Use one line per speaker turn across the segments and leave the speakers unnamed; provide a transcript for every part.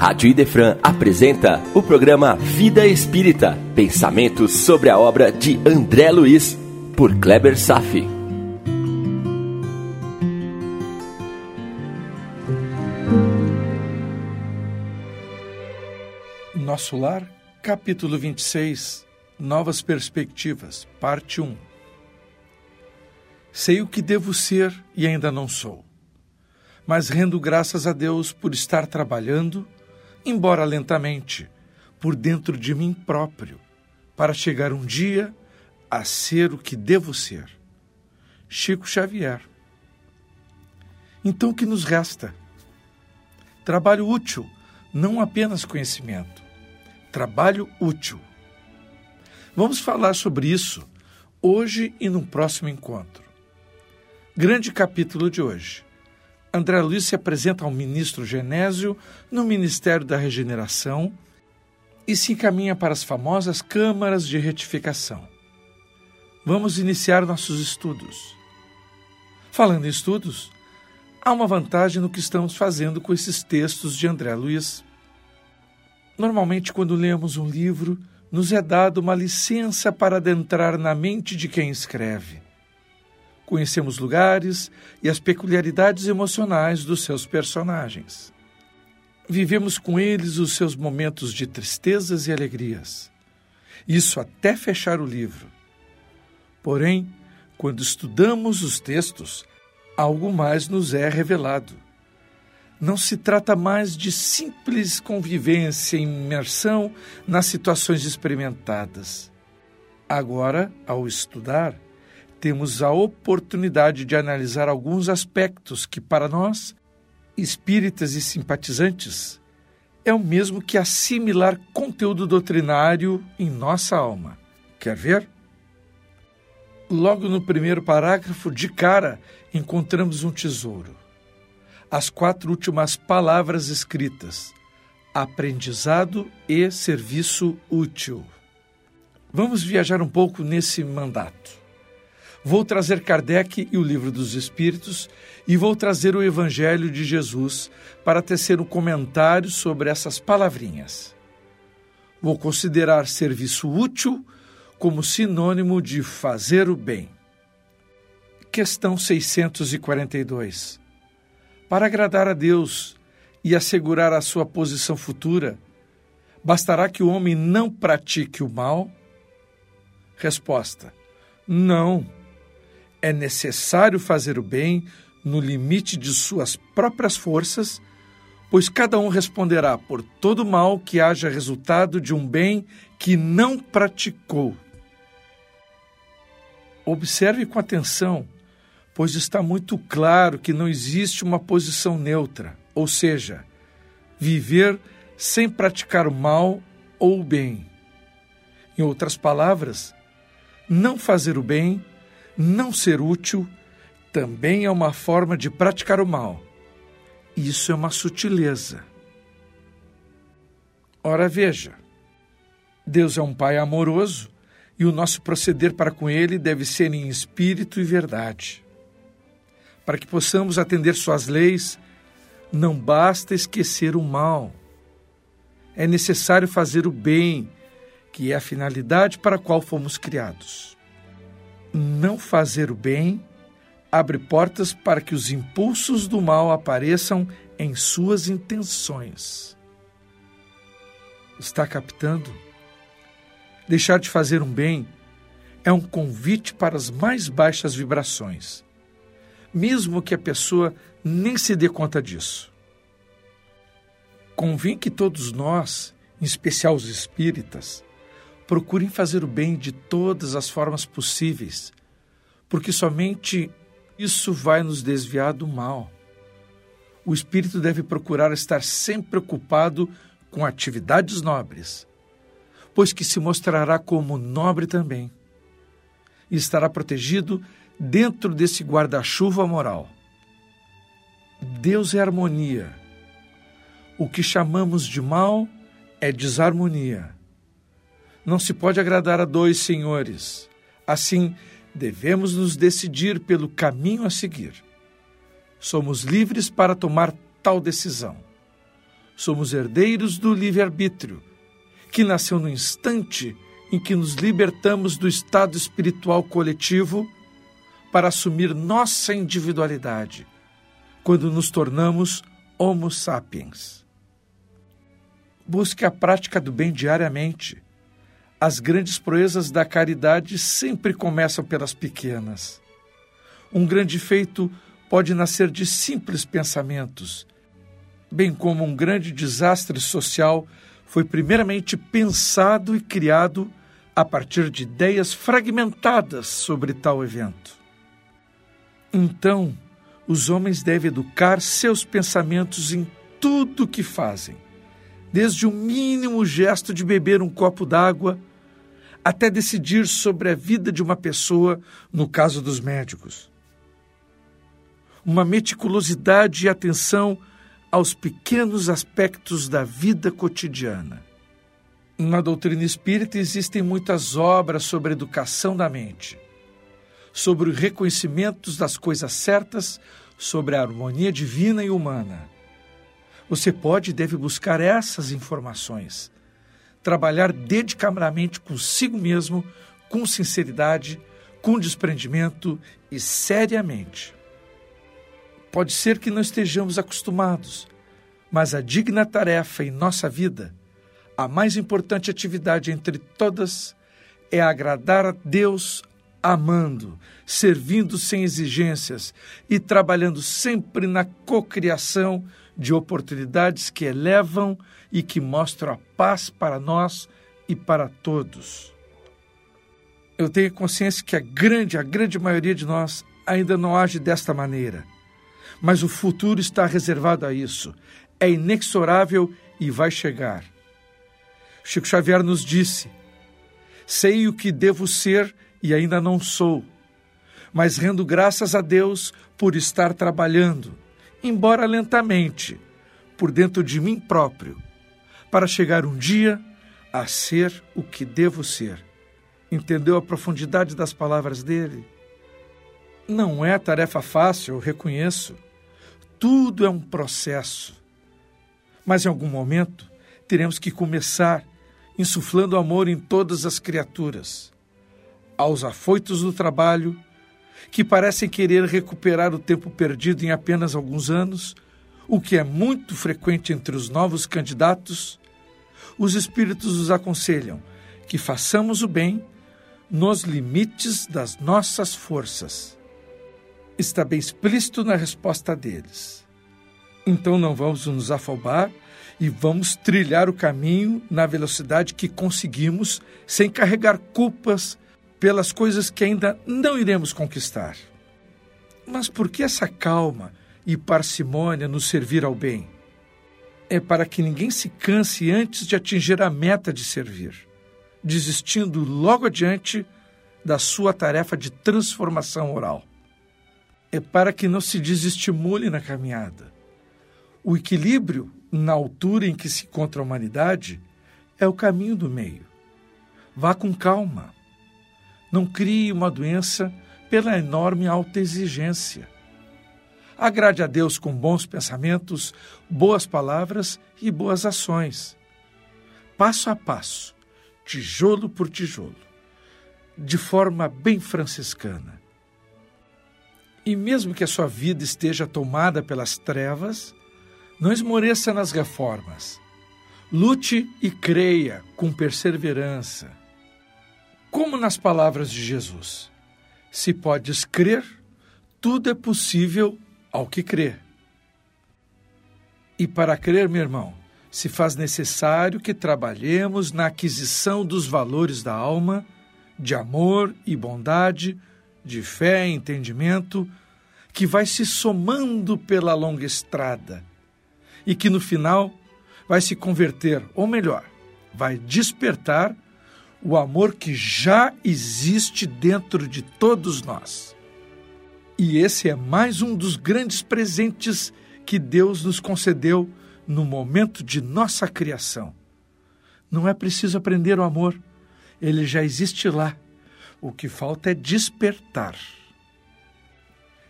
Rádio Idefran apresenta o programa Vida Espírita, pensamentos sobre a obra de André Luiz, por Kleber Safi.
Nosso Lar, capítulo 26, Novas Perspectivas, parte 1. Sei o que devo ser e ainda não sou, mas rendo graças a Deus por estar trabalhando, embora lentamente, por dentro de mim próprio, para chegar um dia a ser o que devo ser. Chico Xavier. Então o que nos resta? Trabalho útil, não apenas conhecimento. Trabalho útil Vamos falar sobre isso hoje e no próximo encontro. Grande capítulo de hoje. André Luiz se apresenta ao ministro Genésio no Ministério da Regeneração e se encaminha para as famosas câmaras de retificação. Vamos iniciar nossos estudos. Falando em estudos, há uma vantagem no que estamos fazendo com esses textos de André Luiz. Normalmente, quando lemos um livro, nos é dada uma licença para adentrar na mente de quem escreve. Conhecemos lugares e as peculiaridades emocionais dos seus personagens. Vivemos com eles os seus momentos de tristezas e alegrias. Isso até fechar o livro. Porém, quando estudamos os textos, algo mais nos é revelado não se trata mais de simples convivência e imersão nas situações experimentadas. Agora, ao estudar, temos a oportunidade de analisar alguns aspectos que, para nós, espíritas e simpatizantes, é o mesmo que assimilar conteúdo doutrinário em nossa alma. Quer ver? Logo no primeiro parágrafo, de cara, encontramos um tesouro as quatro últimas palavras escritas: aprendizado e serviço útil. Vamos viajar um pouco nesse mandato. Vou trazer Kardec e o Livro dos Espíritos e vou trazer o Evangelho de Jesus para tecer um comentário sobre essas palavrinhas. Vou considerar serviço útil como sinônimo de fazer o bem. Questão 642. Para agradar a Deus e assegurar a sua posição futura, bastará que o homem não pratique o mal? Resposta: Não. É necessário fazer o bem no limite de suas próprias forças, pois cada um responderá por todo mal que haja resultado de um bem que não praticou. Observe com atenção pois está muito claro que não existe uma posição neutra, ou seja, viver sem praticar o mal ou o bem. Em outras palavras, não fazer o bem, não ser útil, também é uma forma de praticar o mal. Isso é uma sutileza. Ora, veja, Deus é um Pai amoroso e o nosso proceder para com Ele deve ser em espírito e verdade. Para que possamos atender Suas leis, não basta esquecer o mal. É necessário fazer o bem, que é a finalidade para a qual fomos criados. Não fazer o bem abre portas para que os impulsos do mal apareçam em suas intenções. Está captando? Deixar de fazer um bem é um convite para as mais baixas vibrações mesmo que a pessoa nem se dê conta disso. Convém que todos nós, em especial os espíritas, procurem fazer o bem de todas as formas possíveis, porque somente isso vai nos desviar do mal. O espírito deve procurar estar sempre ocupado com atividades nobres, pois que se mostrará como nobre também, e estará protegido dentro desse guarda-chuva moral. Deus é harmonia. O que chamamos de mal é desarmonia. Não se pode agradar a dois senhores. Assim, devemos nos decidir pelo caminho a seguir. Somos livres para tomar tal decisão. somos herdeiros do livre-arbítrio, que nasceu no instante em que nos libertamos do estado espiritual coletivo para assumir nossa individualidade, quando nos tornamos Homo sapiens. Busque a prática do bem diariamente. As grandes proezas da caridade sempre começam pelas pequenas. Um grande feito pode nascer de simples pensamentos, bem como um grande desastre social foi primeiramente pensado e criado a partir de ideias fragmentadas sobre tal evento. Então, os homens devem educar seus pensamentos em tudo o que fazem, desde o mínimo gesto de beber um copo d'água até decidir sobre a vida de uma pessoa, no caso dos médicos. Uma meticulosidade e atenção aos pequenos aspectos da vida cotidiana. Na doutrina espírita existem muitas obras sobre a educação da mente, sobre o reconhecimento das coisas certas, sobre a harmonia divina e humana. Você pode e deve buscar essas informações, trabalhar dedicadamente consigo mesmo, com sinceridade, com desprendimento e seriamente. Pode ser que não estejamos acostumados, mas a digna tarefa em nossa vida, a mais importante atividade entre todas, é agradar a Deus amando, servindo sem exigências e trabalhando sempre na cocriação de oportunidades que elevam e que mostram a paz para nós e para todos. Eu tenho consciência que a grande, a grande maioria de nós ainda não age desta maneira mas o futuro está reservado a isso. É inexorável e vai chegar. Chico Xavier nos disse: Sei o que devo ser e ainda não sou, mas rendo graças a Deus por estar trabalhando, embora lentamente, por dentro de mim próprio, para chegar um dia a ser o que devo ser. Entendeu a profundidade das palavras dele? Não é tarefa fácil, eu reconheço. Tudo é um processo. Mas em algum momento teremos que começar insuflando amor em todas as criaturas. Aos afoitos do trabalho, que parecem querer recuperar o tempo perdido em apenas alguns anos, o que é muito frequente entre os novos candidatos, os espíritos nos aconselham que façamos o bem nos limites das nossas forças está bem explícito na resposta deles. Então não vamos nos afobar e vamos trilhar o caminho na velocidade que conseguimos, sem carregar culpas pelas coisas que ainda não iremos conquistar. Mas por que essa calma e parcimônia nos servir ao bem? É para que ninguém se canse antes de atingir a meta de servir, desistindo logo adiante da sua tarefa de transformação oral é para que não se desestimule na caminhada. O equilíbrio na altura em que se encontra a humanidade é o caminho do meio. Vá com calma. Não crie uma doença pela enorme alta exigência. Agrade a Deus com bons pensamentos, boas palavras e boas ações. Passo a passo, tijolo por tijolo, de forma bem franciscana e mesmo que a sua vida esteja tomada pelas trevas, não esmoreça nas reformas. Lute e creia com perseverança. Como nas palavras de Jesus: Se podes crer, tudo é possível ao que crê. E para crer, meu irmão, se faz necessário que trabalhemos na aquisição dos valores da alma, de amor e bondade, de fé e entendimento, que vai se somando pela longa estrada e que no final vai se converter, ou melhor, vai despertar o amor que já existe dentro de todos nós. E esse é mais um dos grandes presentes que Deus nos concedeu no momento de nossa criação. Não é preciso aprender o amor, ele já existe lá. O que falta é despertar.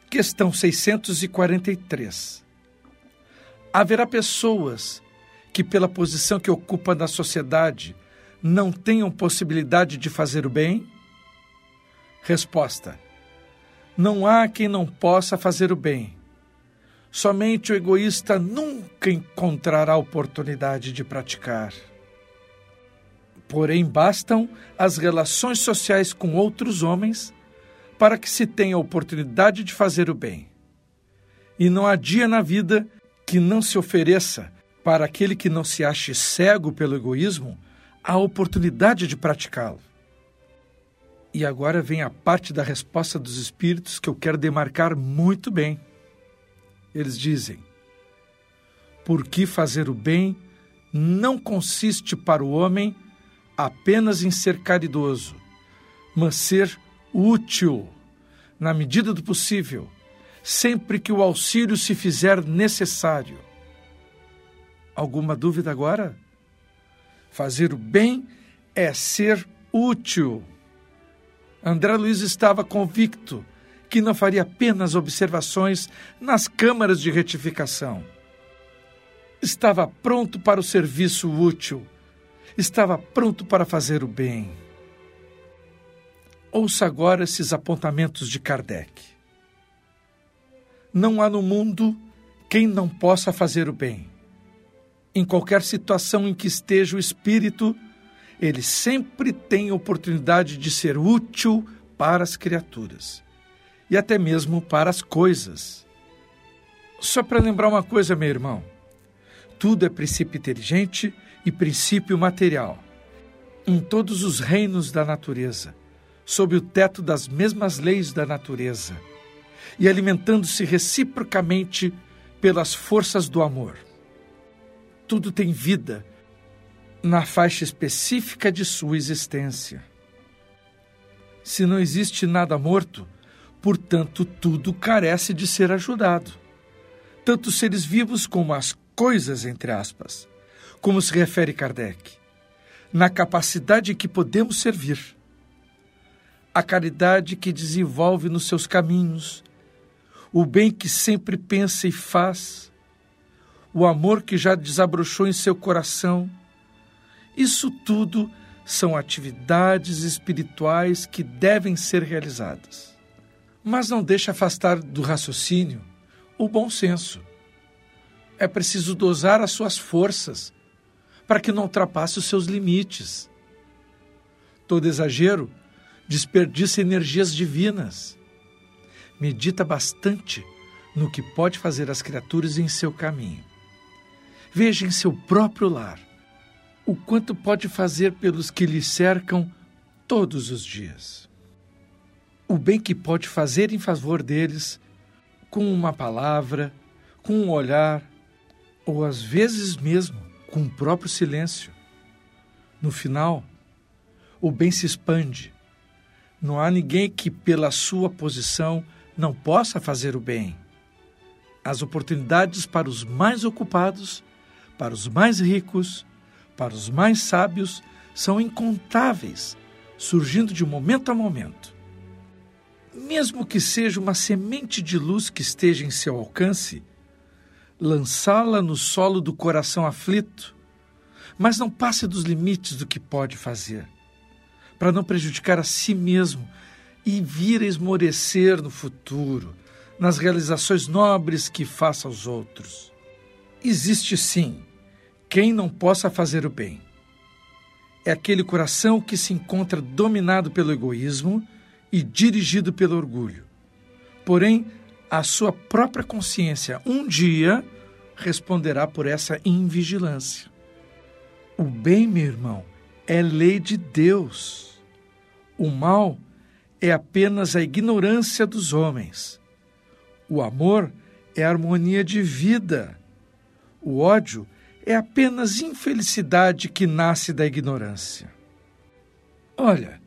Questão 643. Haverá pessoas que, pela posição que ocupa na sociedade, não tenham possibilidade de fazer o bem? Resposta: Não há quem não possa fazer o bem. Somente o egoísta nunca encontrará oportunidade de praticar. Porém, bastam as relações sociais com outros homens para que se tenha oportunidade de fazer o bem. E não há dia na vida que não se ofereça para aquele que não se ache cego pelo egoísmo a oportunidade de praticá-lo. E agora vem a parte da resposta dos espíritos que eu quero demarcar muito bem. Eles dizem: Porque fazer o bem não consiste para o homem apenas em ser caridoso, mas ser útil, na medida do possível, sempre que o auxílio se fizer necessário. Alguma dúvida agora? Fazer o bem é ser útil. André Luiz estava convicto que não faria apenas observações nas câmaras de retificação. Estava pronto para o serviço útil estava pronto para fazer o bem. Ouça agora esses apontamentos de Kardec. Não há no mundo quem não possa fazer o bem. Em qualquer situação em que esteja o espírito, ele sempre tem oportunidade de ser útil para as criaturas e até mesmo para as coisas. Só para lembrar uma coisa, meu irmão: tudo é princípio inteligente e princípio material, em todos os reinos da natureza, sob o teto das mesmas leis da natureza, e alimentando-se reciprocamente pelas forças do amor. Tudo tem vida na faixa específica de sua existência. Se não existe nada morto, portanto, tudo carece de ser ajudado. Tanto seres vivos como as coisas, entre aspas como se refere Kardec, na capacidade que podemos servir. A caridade que desenvolve nos seus caminhos, o bem que sempre pensa e faz, o amor que já desabrochou em seu coração. Isso tudo são atividades espirituais que devem ser realizadas. Mas não deixe afastar do raciocínio o bom senso. É preciso dosar as suas forças para que não ultrapasse os seus limites. Todo exagero desperdiça energias divinas. Medita bastante no que pode fazer as criaturas em seu caminho. Veja em seu próprio lar o quanto pode fazer pelos que lhe cercam todos os dias. O bem que pode fazer em favor deles com uma palavra, com um olhar, ou às vezes mesmo com o próprio silêncio. No final, o bem se expande. Não há ninguém que, pela sua posição, não possa fazer o bem. As oportunidades para os mais ocupados, para os mais ricos, para os mais sábios são incontáveis, surgindo de momento a momento. Mesmo que seja uma semente de luz que esteja em seu alcance, lançá-la no solo do coração aflito, mas não passe dos limites do que pode fazer, para não prejudicar a si mesmo e vir a esmorecer no futuro, nas realizações nobres que faça aos outros. Existe sim quem não possa fazer o bem. É aquele coração que se encontra dominado pelo egoísmo e dirigido pelo orgulho. Porém, a sua própria consciência um dia responderá por essa invigilância. O bem, meu irmão, é lei de Deus. O mal é apenas a ignorância dos homens. O amor é harmonia de vida. O ódio é apenas infelicidade que nasce da ignorância. Olha,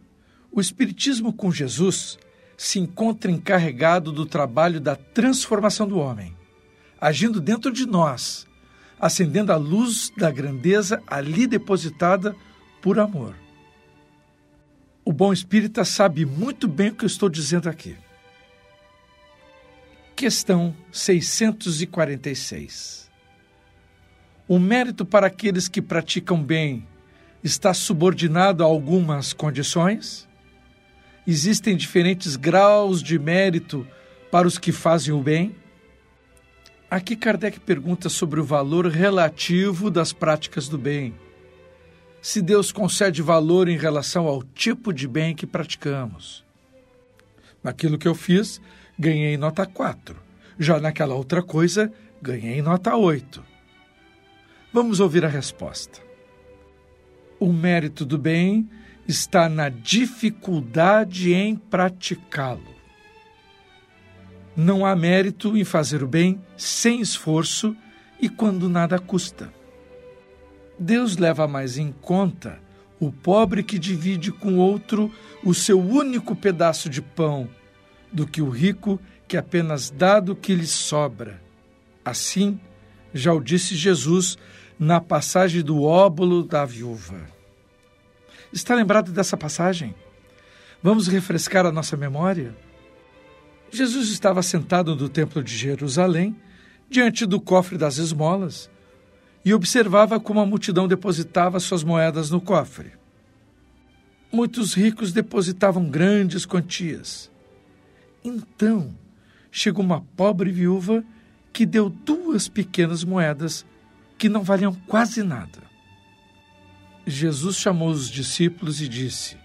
o Espiritismo com Jesus se encontra encarregado do trabalho da transformação do homem, agindo dentro de nós, acendendo a luz da grandeza ali depositada por amor. O bom espírita sabe muito bem o que eu estou dizendo aqui. Questão 646. O mérito para aqueles que praticam bem está subordinado a algumas condições? Existem diferentes graus de mérito para os que fazem o bem? Aqui Kardec pergunta sobre o valor relativo das práticas do bem. Se Deus concede valor em relação ao tipo de bem que praticamos. Naquilo que eu fiz, ganhei nota 4. Já naquela outra coisa, ganhei nota 8. Vamos ouvir a resposta. O mérito do bem está na dificuldade em praticá-lo. Não há mérito em fazer o bem sem esforço e quando nada custa. Deus leva mais em conta o pobre que divide com outro o seu único pedaço de pão do que o rico que apenas dá do que lhe sobra. Assim, já o disse Jesus na passagem do óbolo da viúva. Está lembrado dessa passagem? Vamos refrescar a nossa memória? Jesus estava sentado no Templo de Jerusalém, diante do cofre das esmolas, e observava como a multidão depositava suas moedas no cofre. Muitos ricos depositavam grandes quantias. Então chegou uma pobre viúva que deu duas pequenas moedas que não valiam quase nada. Jesus chamou os discípulos e disse: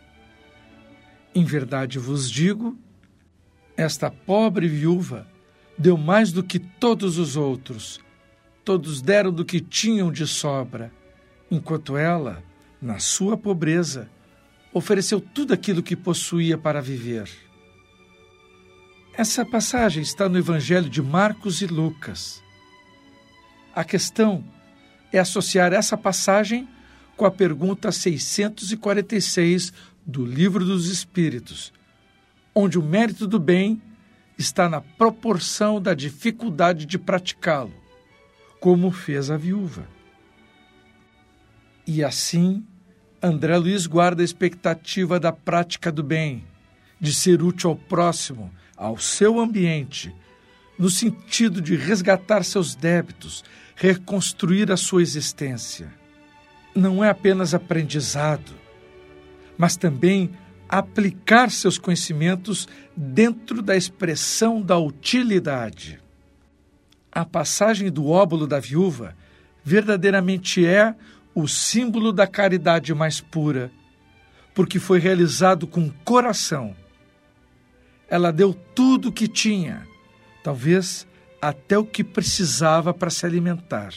Em verdade vos digo esta pobre viúva deu mais do que todos os outros. Todos deram do que tinham de sobra, enquanto ela, na sua pobreza, ofereceu tudo aquilo que possuía para viver. Essa passagem está no Evangelho de Marcos e Lucas. A questão é associar essa passagem com a pergunta 646 do Livro dos Espíritos, onde o mérito do bem está na proporção da dificuldade de praticá-lo, como fez a viúva. E assim, André Luiz guarda a expectativa da prática do bem, de ser útil ao próximo, ao seu ambiente, no sentido de resgatar seus débitos, reconstruir a sua existência. Não é apenas aprendizado, mas também aplicar seus conhecimentos dentro da expressão da utilidade. A passagem do óbolo da viúva verdadeiramente é o símbolo da caridade mais pura, porque foi realizado com coração. Ela deu tudo o que tinha, talvez até o que precisava para se alimentar.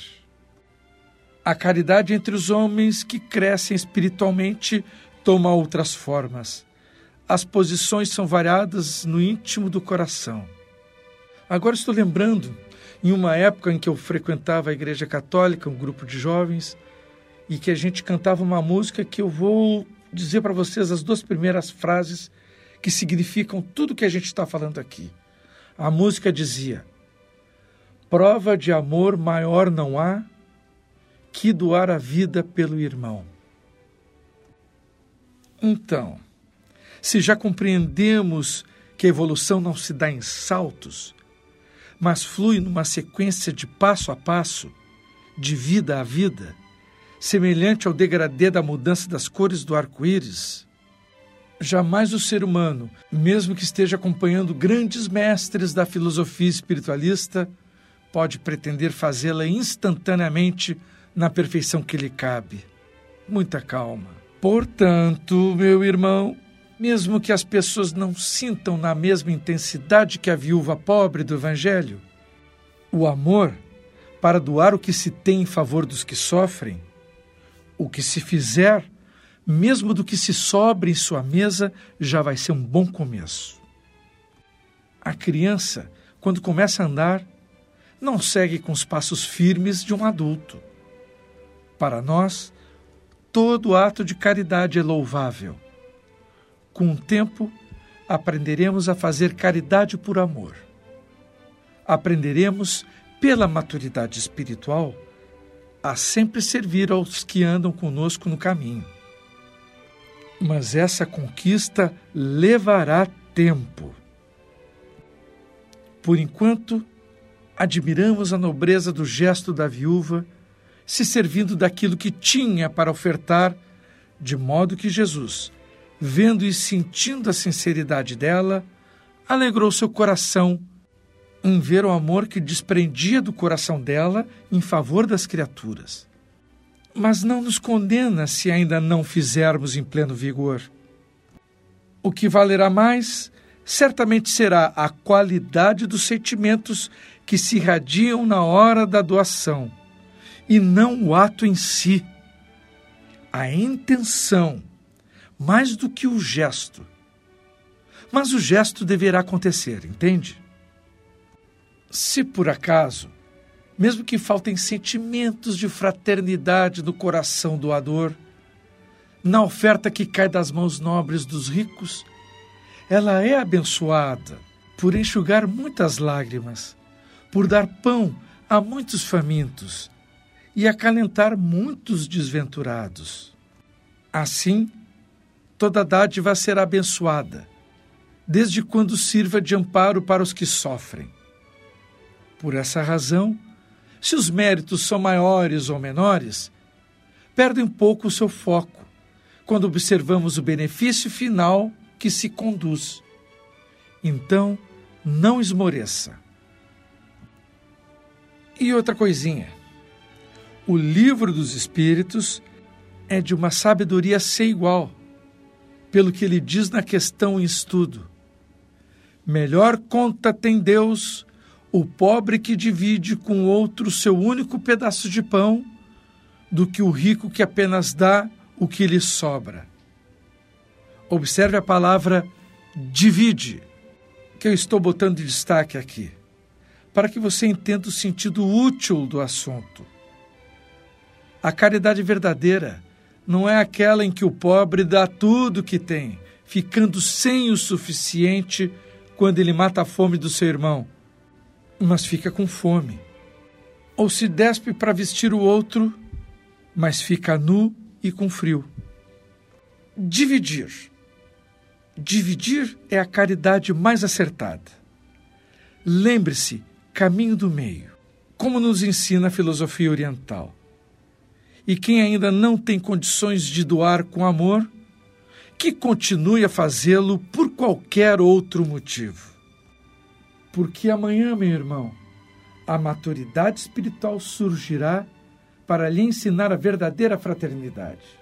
A caridade entre os homens que crescem espiritualmente toma outras formas. As posições são variadas no íntimo do coração. Agora estou lembrando, em uma época em que eu frequentava a Igreja Católica, um grupo de jovens, e que a gente cantava uma música que eu vou dizer para vocês as duas primeiras frases que significam tudo que a gente está falando aqui. A música dizia: Prova de amor maior não há que doar a vida pelo irmão. Então, se já compreendemos que a evolução não se dá em saltos, mas flui numa sequência de passo a passo, de vida a vida, semelhante ao degradê da mudança das cores do arco-íris, jamais o ser humano, mesmo que esteja acompanhando grandes mestres da filosofia espiritualista, pode pretender fazê-la instantaneamente na perfeição que lhe cabe. Muita calma. Portanto, meu irmão, mesmo que as pessoas não sintam na mesma intensidade que a viúva pobre do Evangelho, o amor para doar o que se tem em favor dos que sofrem, o que se fizer, mesmo do que se sobre em sua mesa, já vai ser um bom começo. A criança, quando começa a andar, não segue com os passos firmes de um adulto. Para nós, Todo ato de caridade é louvável. Com o tempo, aprenderemos a fazer caridade por amor. Aprenderemos, pela maturidade espiritual, a sempre servir aos que andam conosco no caminho. Mas essa conquista levará tempo. Por enquanto, admiramos a nobreza do gesto da viúva se servindo daquilo que tinha para ofertar, de modo que Jesus, vendo e sentindo a sinceridade dela, alegrou seu coração em ver o amor que desprendia do coração dela em favor das criaturas. Mas não nos condena se ainda não fizermos em pleno vigor. O que valerá mais certamente será a qualidade dos sentimentos que se irradiam na hora da doação, e não o ato em si. A intenção, mais do que o gesto. Mas o gesto deverá acontecer, entende? Se por acaso, mesmo que faltem sentimentos de fraternidade no coração doador, na oferta que cai das mãos nobres dos ricos, ela é abençoada por enxugar muitas lágrimas, por dar pão a muitos famintos e acalentar muitos desventurados. Assim, toda dádiva será abençoada, desde quando sirva de amparo para os que sofrem por essa razão, se os méritos são maiores ou menores, perdem um pouco o seu foco quando observamos o benefício final que se conduz. Então, não esmoreça. E outra coisinha. O livro dos Espíritos é de uma sabedoria sem igual, pelo que ele diz na questão em estudo. Melhor conta tem Deus o pobre que divide com outro seu único pedaço de pão, do que o rico que apenas dá o que lhe sobra. Observe a palavra divide, que eu estou botando de destaque aqui, para que você entenda o sentido útil do assunto. A caridade verdadeira não é aquela em que o pobre dá tudo o que tem, ficando sem o suficiente quando ele mata a fome do seu irmão mas fica com fome. Ou se despe para vestir o outro, mas fica nu e com frio. Dividir. Dividir é a caridade mais acertada. Lembre-se, caminho do meio, como nos ensina a filosofia oriental. E quem ainda não tem condições de doar com amor, que continue a fazê-lo por qualquer outro motivo. Porque amanhã, meu irmão, a maturidade espiritual surgirá para lhe ensinar a verdadeira fraternidade.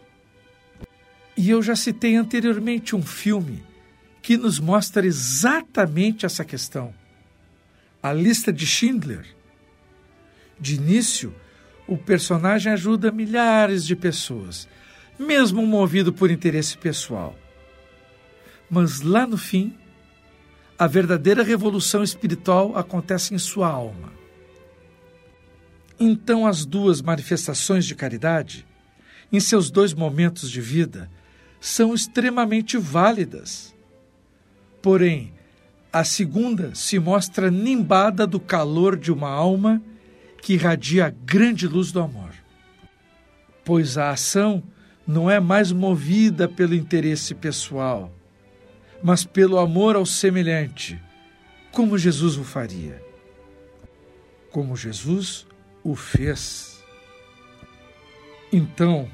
E eu já citei anteriormente um filme que nos mostra exatamente essa questão. A lista de Schindler. De início, o personagem ajuda milhares de pessoas, mesmo movido por interesse pessoal. Mas lá no fim, a verdadeira revolução espiritual acontece em sua alma. Então, as duas manifestações de caridade, em seus dois momentos de vida, são extremamente válidas. Porém, a segunda se mostra nimbada do calor de uma alma que irradia a grande luz do amor. Pois a ação não é mais movida pelo interesse pessoal, mas pelo amor ao semelhante, como Jesus o faria. Como Jesus o fez. Então,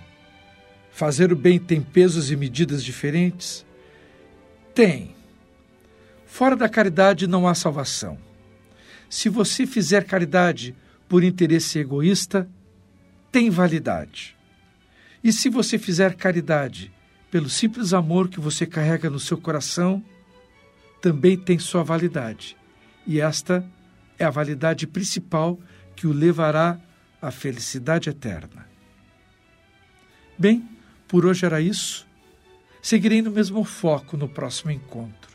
fazer o bem tem pesos e medidas diferentes? Tem. Fora da caridade não há salvação. Se você fizer caridade por interesse egoísta, tem validade. E se você fizer caridade pelo simples amor que você carrega no seu coração, também tem sua validade. E esta é a validade principal que o levará à felicidade eterna. Bem, por hoje era isso. Seguirei no mesmo foco no próximo encontro.